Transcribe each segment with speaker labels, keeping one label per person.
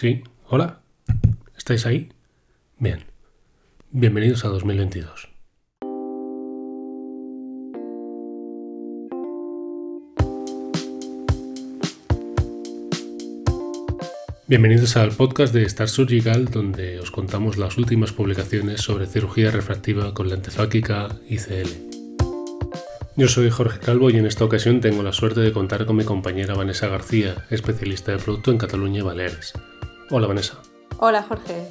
Speaker 1: Sí, hola. ¿Estáis ahí? Bien. Bienvenidos a 2022. Bienvenidos al podcast de Star Surgical, donde os contamos las últimas publicaciones sobre cirugía refractiva con lente fáquica ICL. Yo soy Jorge Calvo y en esta ocasión tengo la suerte de contar con mi compañera Vanessa García, especialista de producto en Cataluña y Baleares. Hola Vanessa.
Speaker 2: Hola Jorge.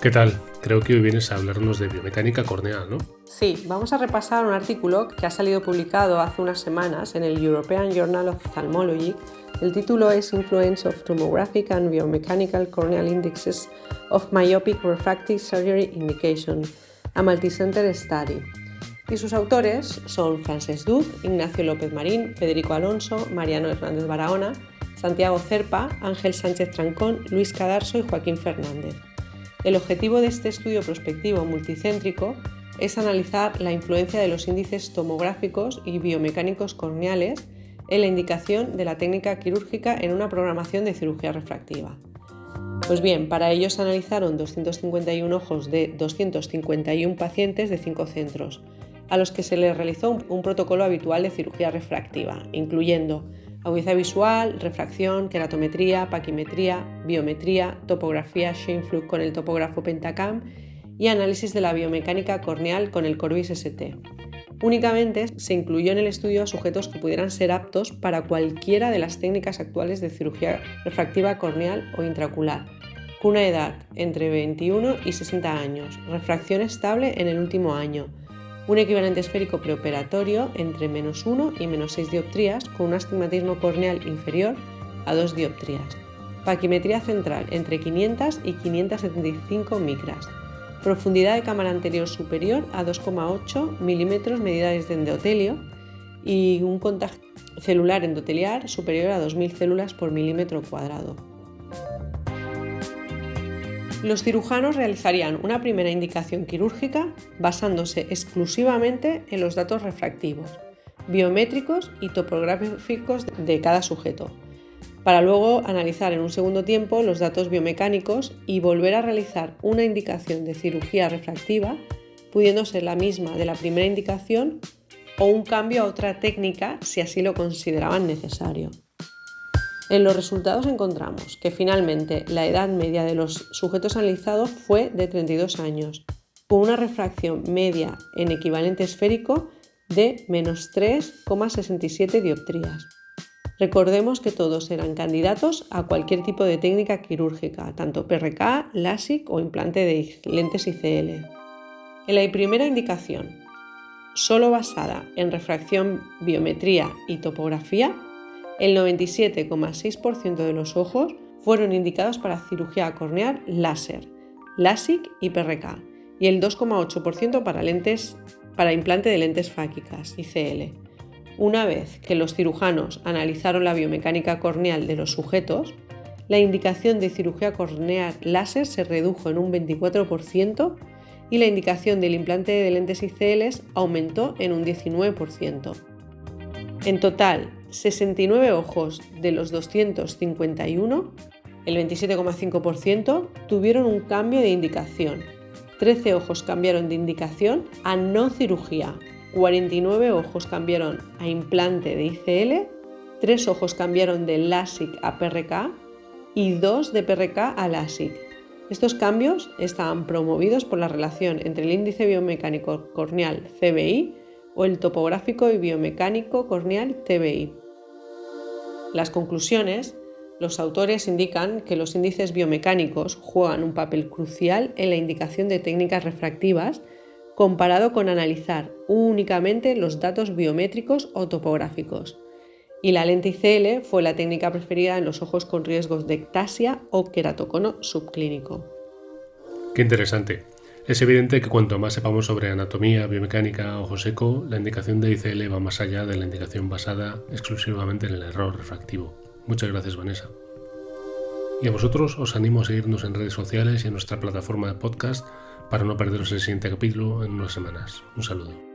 Speaker 1: ¿Qué tal? Creo que hoy vienes a hablarnos de biomecánica corneal, ¿no?
Speaker 2: Sí, vamos a repasar un artículo que ha salido publicado hace unas semanas en el European Journal of Ophthalmology el título es Influence of Tomographic and Biomechanical Corneal Indexes of Myopic Refractive Surgery Indication, a Multicenter Study. Y sus autores son Frances Duc, Ignacio López Marín, Federico Alonso, Mariano Hernández Barahona, Santiago Cerpa, Ángel Sánchez Trancón, Luis Cadarso y Joaquín Fernández. El objetivo de este estudio prospectivo multicéntrico es analizar la influencia de los índices tomográficos y biomecánicos corneales en la indicación de la técnica quirúrgica en una programación de cirugía refractiva. Pues bien, para ello se analizaron 251 ojos de 251 pacientes de 5 centros, a los que se les realizó un protocolo habitual de cirugía refractiva, incluyendo agudeza visual, refracción, queratometría, paquimetría, biometría, topografía Scheinflug con el topógrafo Pentacam y análisis de la biomecánica corneal con el Corbis ST. Únicamente se incluyó en el estudio a sujetos que pudieran ser aptos para cualquiera de las técnicas actuales de cirugía refractiva corneal o intraocular, con una edad entre 21 y 60 años, refracción estable en el último año, un equivalente esférico preoperatorio entre menos 1 y menos 6 dioptrías con un astigmatismo corneal inferior a 2 dioptrías, paquimetría central entre 500 y 575 micras, profundidad de cámara anterior superior a 2,8 milímetros medida desde endotelio y un contagio celular endoteliar superior a 2.000 células por milímetro cuadrado. Los cirujanos realizarían una primera indicación quirúrgica basándose exclusivamente en los datos refractivos, biométricos y topográficos de cada sujeto, para luego analizar en un segundo tiempo los datos biomecánicos y volver a realizar una indicación de cirugía refractiva, pudiendo ser la misma de la primera indicación o un cambio a otra técnica si así lo consideraban necesario. En los resultados encontramos que finalmente la edad media de los sujetos analizados fue de 32 años, con una refracción media en equivalente esférico de menos 3,67 dioptrías. Recordemos que todos eran candidatos a cualquier tipo de técnica quirúrgica, tanto PRK, LASIK o implante de lentes ICL. En la primera indicación, solo basada en refracción, biometría y topografía, el 97,6% de los ojos fueron indicados para cirugía corneal láser, LASIK y PRK, y el 2,8% para, para implante de lentes fáquicas, ICL. Una vez que los cirujanos analizaron la biomecánica corneal de los sujetos, la indicación de cirugía corneal láser se redujo en un 24% y la indicación del implante de lentes ICLs aumentó en un 19%. En total, 69 ojos de los 251, el 27,5%, tuvieron un cambio de indicación. 13 ojos cambiaron de indicación a no cirugía, 49 ojos cambiaron a implante de ICL, 3 ojos cambiaron de LASIK a PRK y 2 de PRK a LASIK. Estos cambios estaban promovidos por la relación entre el índice biomecánico corneal CBI o el topográfico y biomecánico corneal TBI. Las conclusiones, los autores indican que los índices biomecánicos juegan un papel crucial en la indicación de técnicas refractivas comparado con analizar únicamente los datos biométricos o topográficos. Y la lente ICL fue la técnica preferida en los ojos con riesgos de ectasia o queratocono subclínico.
Speaker 1: Qué interesante. Es evidente que cuanto más sepamos sobre anatomía, biomecánica, ojo seco, la indicación de ICL va más allá de la indicación basada exclusivamente en el error refractivo. Muchas gracias, Vanessa. Y a vosotros os animo a seguirnos en redes sociales y en nuestra plataforma de podcast para no perderos el siguiente capítulo en unas semanas. Un saludo.